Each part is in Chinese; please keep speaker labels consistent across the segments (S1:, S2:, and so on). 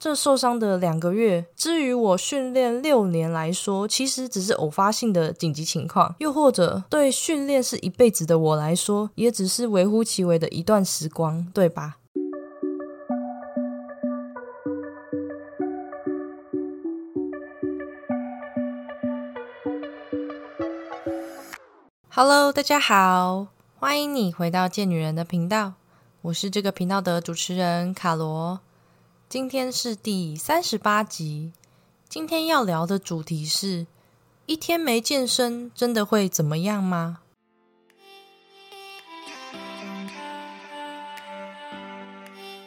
S1: 这受伤的两个月，至于我训练六年来说，其实只是偶发性的紧急情况；又或者对训练是一辈子的我来说，也只是微乎其微的一段时光，对吧？Hello，大家好，欢迎你回到贱女人的频道，我是这个频道的主持人卡罗。今天是第三十八集，今天要聊的主题是：一天没健身真的会怎么样吗？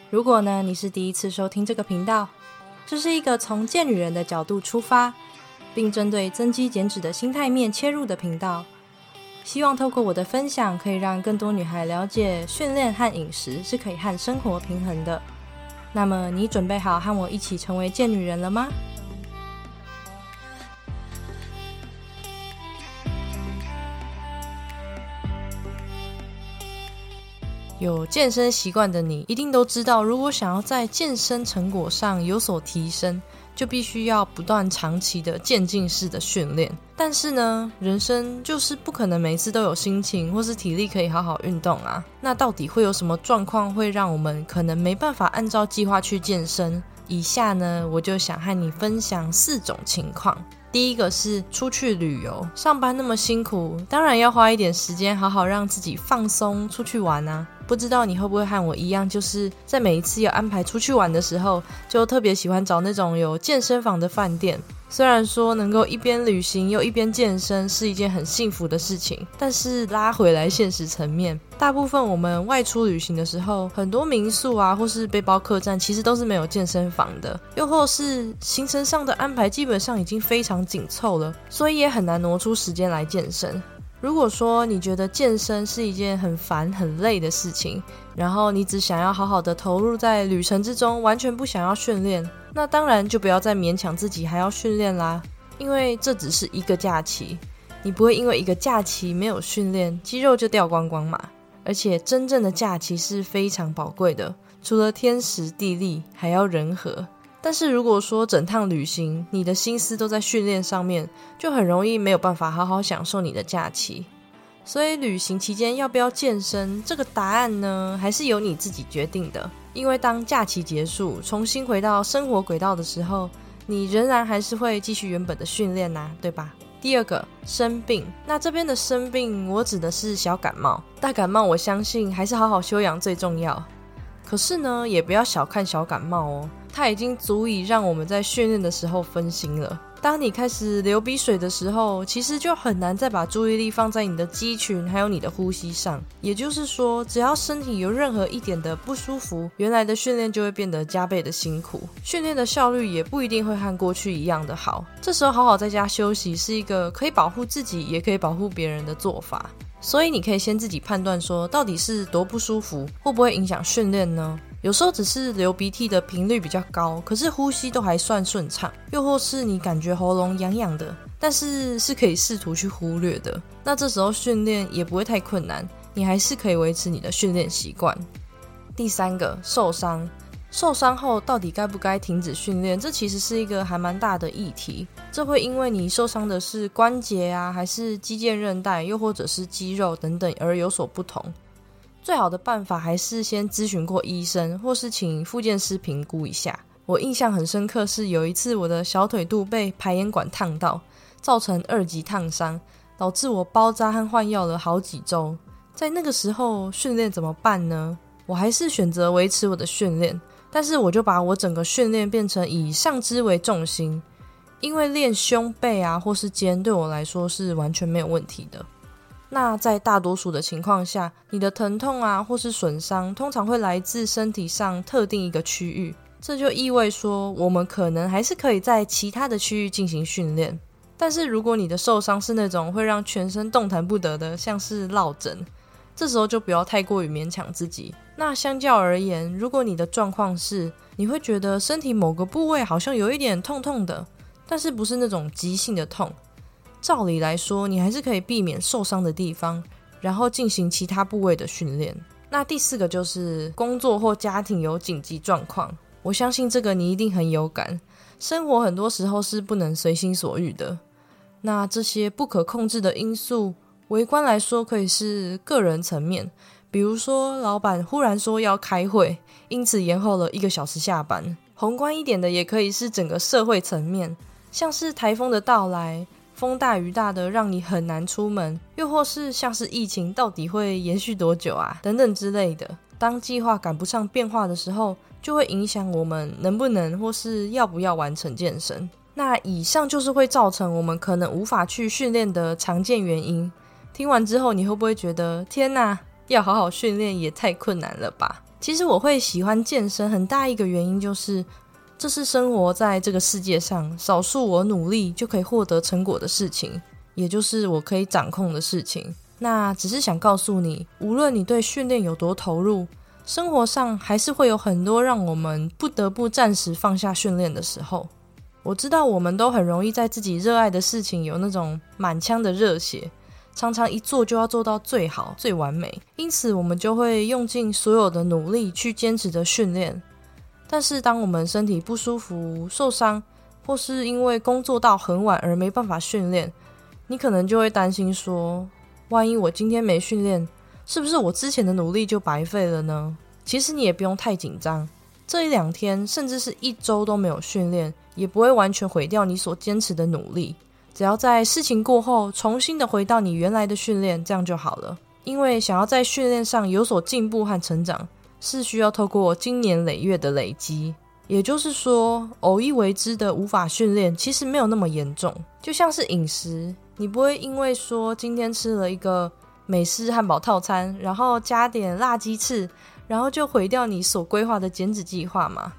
S1: 如果呢你是第一次收听这个频道，这是一个从贱女人的角度出发，并针对增肌减脂的心态面切入的频道。希望透过我的分享，可以让更多女孩了解训练和饮食是可以和生活平衡的。那么，你准备好和我一起成为贱女人了吗？有健身习惯的你，一定都知道，如果想要在健身成果上有所提升。就必须要不断长期的渐进式的训练，但是呢，人生就是不可能每次都有心情或是体力可以好好运动啊。那到底会有什么状况会让我们可能没办法按照计划去健身？以下呢，我就想和你分享四种情况。第一个是出去旅游，上班那么辛苦，当然要花一点时间好好让自己放松，出去玩啊。不知道你会不会和我一样，就是在每一次要安排出去玩的时候，就特别喜欢找那种有健身房的饭店。虽然说能够一边旅行又一边健身是一件很幸福的事情，但是拉回来现实层面，大部分我们外出旅行的时候，很多民宿啊或是背包客栈其实都是没有健身房的，又或是行程上的安排基本上已经非常紧凑了，所以也很难挪出时间来健身。如果说你觉得健身是一件很烦很累的事情，然后你只想要好好的投入在旅程之中，完全不想要训练，那当然就不要再勉强自己还要训练啦。因为这只是一个假期，你不会因为一个假期没有训练，肌肉就掉光光嘛。而且真正的假期是非常宝贵的，除了天时地利，还要人和。但是如果说整趟旅行你的心思都在训练上面，就很容易没有办法好好享受你的假期。所以旅行期间要不要健身，这个答案呢，还是由你自己决定的。因为当假期结束，重新回到生活轨道的时候，你仍然还是会继续原本的训练呐，对吧？第二个生病，那这边的生病，我指的是小感冒、大感冒，我相信还是好好休养最重要。可是呢，也不要小看小感冒哦。它已经足以让我们在训练的时候分心了。当你开始流鼻水的时候，其实就很难再把注意力放在你的肌群还有你的呼吸上。也就是说，只要身体有任何一点的不舒服，原来的训练就会变得加倍的辛苦，训练的效率也不一定会和过去一样的好。这时候好好在家休息是一个可以保护自己，也可以保护别人的做法。所以你可以先自己判断说，到底是多不舒服，会不会影响训练呢？有时候只是流鼻涕的频率比较高，可是呼吸都还算顺畅，又或是你感觉喉咙痒痒的，但是是可以试图去忽略的。那这时候训练也不会太困难，你还是可以维持你的训练习惯。第三个，受伤，受伤后到底该不该停止训练？这其实是一个还蛮大的议题。这会因为你受伤的是关节啊，还是肌腱韧带，又或者是肌肉等等而有所不同。最好的办法还是先咨询过医生，或是请复健师评估一下。我印象很深刻，是有一次我的小腿肚被排烟管烫到，造成二级烫伤，导致我包扎和换药了好几周。在那个时候训练怎么办呢？我还是选择维持我的训练，但是我就把我整个训练变成以上肢为重心，因为练胸背啊或是肩对我来说是完全没有问题的。那在大多数的情况下，你的疼痛啊，或是损伤，通常会来自身体上特定一个区域。这就意味说，我们可能还是可以在其他的区域进行训练。但是，如果你的受伤是那种会让全身动弹不得的，像是落枕，这时候就不要太过于勉强自己。那相较而言，如果你的状况是你会觉得身体某个部位好像有一点痛痛的，但是不是那种急性的痛。照理来说，你还是可以避免受伤的地方，然后进行其他部位的训练。那第四个就是工作或家庭有紧急状况，我相信这个你一定很有感。生活很多时候是不能随心所欲的，那这些不可控制的因素，微观来说可以是个人层面，比如说老板忽然说要开会，因此延后了一个小时下班；宏观一点的，也可以是整个社会层面，像是台风的到来，风大雨大的让你很难出门，又或是像是疫情到底会延续多久啊，等等之类的。当计划赶不上变化的时候，就会影响我们能不能或是要不要完成健身。那以上就是会造成我们可能无法去训练的常见原因。听完之后，你会不会觉得天哪，要好好训练也太困难了吧？其实我会喜欢健身，很大一个原因就是，这是生活在这个世界上少数我努力就可以获得成果的事情，也就是我可以掌控的事情。那只是想告诉你，无论你对训练有多投入，生活上还是会有很多让我们不得不暂时放下训练的时候。我知道我们都很容易在自己热爱的事情有那种满腔的热血，常常一做就要做到最好、最完美，因此我们就会用尽所有的努力去坚持着训练。但是当我们身体不舒服、受伤，或是因为工作到很晚而没办法训练，你可能就会担心说。万一我今天没训练，是不是我之前的努力就白费了呢？其实你也不用太紧张，这一两天甚至是一周都没有训练，也不会完全毁掉你所坚持的努力。只要在事情过后，重新的回到你原来的训练，这样就好了。因为想要在训练上有所进步和成长，是需要透过经年累月的累积。也就是说，偶一为之的无法训练，其实没有那么严重，就像是饮食。你不会因为说今天吃了一个美式汉堡套餐，然后加点辣鸡翅，然后就毁掉你所规划的减脂计划吗？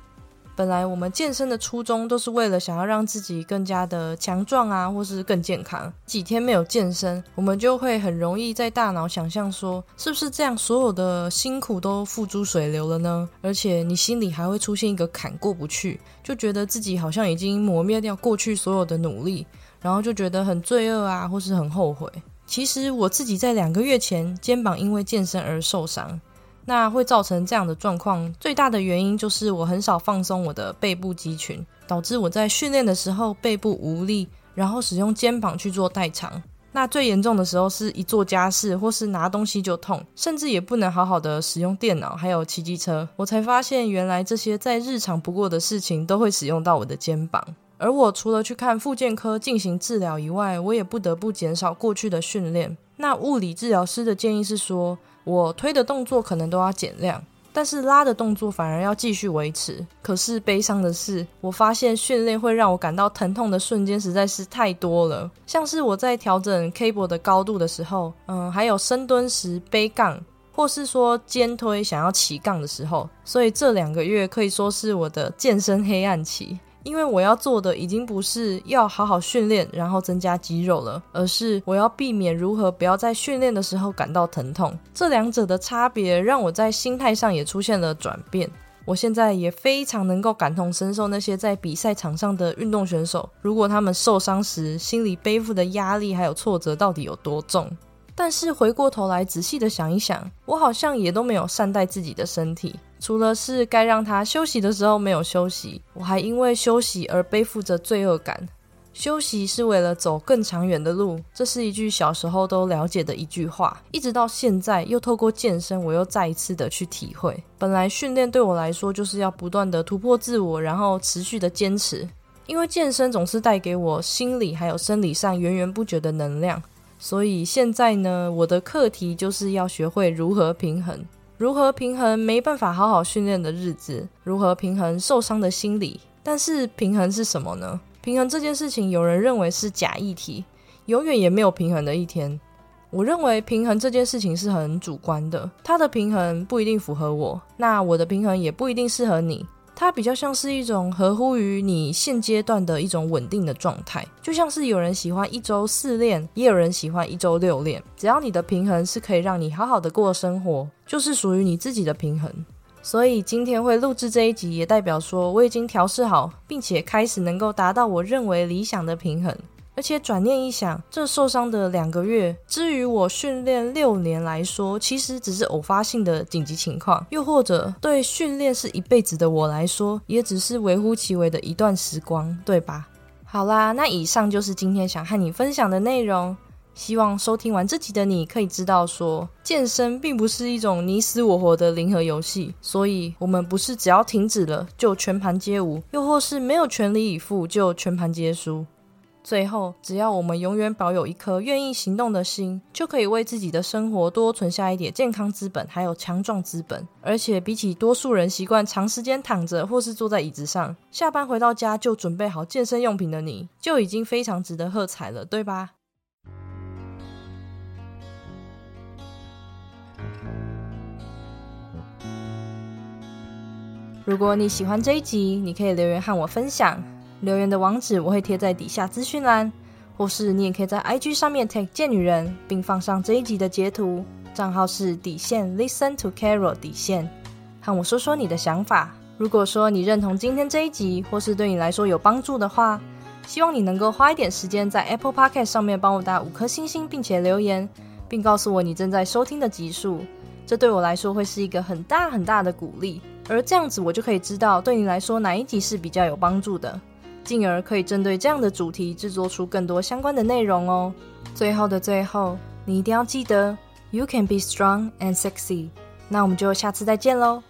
S1: 本来我们健身的初衷都是为了想要让自己更加的强壮啊，或是更健康。几天没有健身，我们就会很容易在大脑想象说，是不是这样所有的辛苦都付诸水流了呢？而且你心里还会出现一个坎过不去，就觉得自己好像已经磨灭掉过去所有的努力。然后就觉得很罪恶啊，或是很后悔。其实我自己在两个月前肩膀因为健身而受伤，那会造成这样的状况，最大的原因就是我很少放松我的背部肌群，导致我在训练的时候背部无力，然后使用肩膀去做代偿。那最严重的时候是一做家事或是拿东西就痛，甚至也不能好好的使用电脑，还有骑机车。我才发现原来这些再日常不过的事情都会使用到我的肩膀。而我除了去看复健科进行治疗以外，我也不得不减少过去的训练。那物理治疗师的建议是说，我推的动作可能都要减量，但是拉的动作反而要继续维持。可是悲伤的是，我发现训练会让我感到疼痛的瞬间实在是太多了。像是我在调整 cable 的高度的时候，嗯，还有深蹲时背杠，或是说肩推想要起杠的时候，所以这两个月可以说是我的健身黑暗期。因为我要做的已经不是要好好训练，然后增加肌肉了，而是我要避免如何不要在训练的时候感到疼痛。这两者的差别让我在心态上也出现了转变。我现在也非常能够感同身受那些在比赛场上的运动选手，如果他们受伤时心里背负的压力还有挫折到底有多重。但是回过头来仔细的想一想，我好像也都没有善待自己的身体。除了是该让他休息的时候没有休息，我还因为休息而背负着罪恶感。休息是为了走更长远的路，这是一句小时候都了解的一句话。一直到现在，又透过健身，我又再一次的去体会。本来训练对我来说就是要不断的突破自我，然后持续的坚持。因为健身总是带给我心理还有生理上源源不绝的能量，所以现在呢，我的课题就是要学会如何平衡。如何平衡没办法好好训练的日子？如何平衡受伤的心理？但是平衡是什么呢？平衡这件事情，有人认为是假议题，永远也没有平衡的一天。我认为平衡这件事情是很主观的，它的平衡不一定符合我，那我的平衡也不一定适合你。它比较像是一种合乎于你现阶段的一种稳定的状态，就像是有人喜欢一周四练，也有人喜欢一周六练。只要你的平衡是可以让你好好的过生活，就是属于你自己的平衡。所以今天会录制这一集，也代表说我已经调试好，并且开始能够达到我认为理想的平衡。而且转念一想，这受伤的两个月，至于我训练六年来说，其实只是偶发性的紧急情况；又或者对训练是一辈子的我来说，也只是微乎其微的一段时光，对吧？好啦，那以上就是今天想和你分享的内容。希望收听完这集的你可以知道，说健身并不是一种你死我活的零和游戏，所以我们不是只要停止了就全盘皆无，又或是没有全力以赴就全盘皆输。最后，只要我们永远保有一颗愿意行动的心，就可以为自己的生活多存下一点健康资本，还有强壮资本。而且，比起多数人习惯长时间躺着或是坐在椅子上，下班回到家就准备好健身用品的你，就已经非常值得喝彩了，对吧？如果你喜欢这一集，你可以留言和我分享。留言的网址我会贴在底下资讯栏，或是你也可以在 IG 上面 tag 贱女人，并放上这一集的截图，账号是底线 Listen to Carol 底线，和我说说你的想法。如果说你认同今天这一集，或是对你来说有帮助的话，希望你能够花一点时间在 Apple Podcast 上面帮我打五颗星星，并且留言，并告诉我你正在收听的集数。这对我来说会是一个很大很大的鼓励，而这样子我就可以知道对你来说哪一集是比较有帮助的。进而可以针对这样的主题制作出更多相关的内容哦。最后的最后，你一定要记得，You can be strong and sexy。那我们就下次再见喽。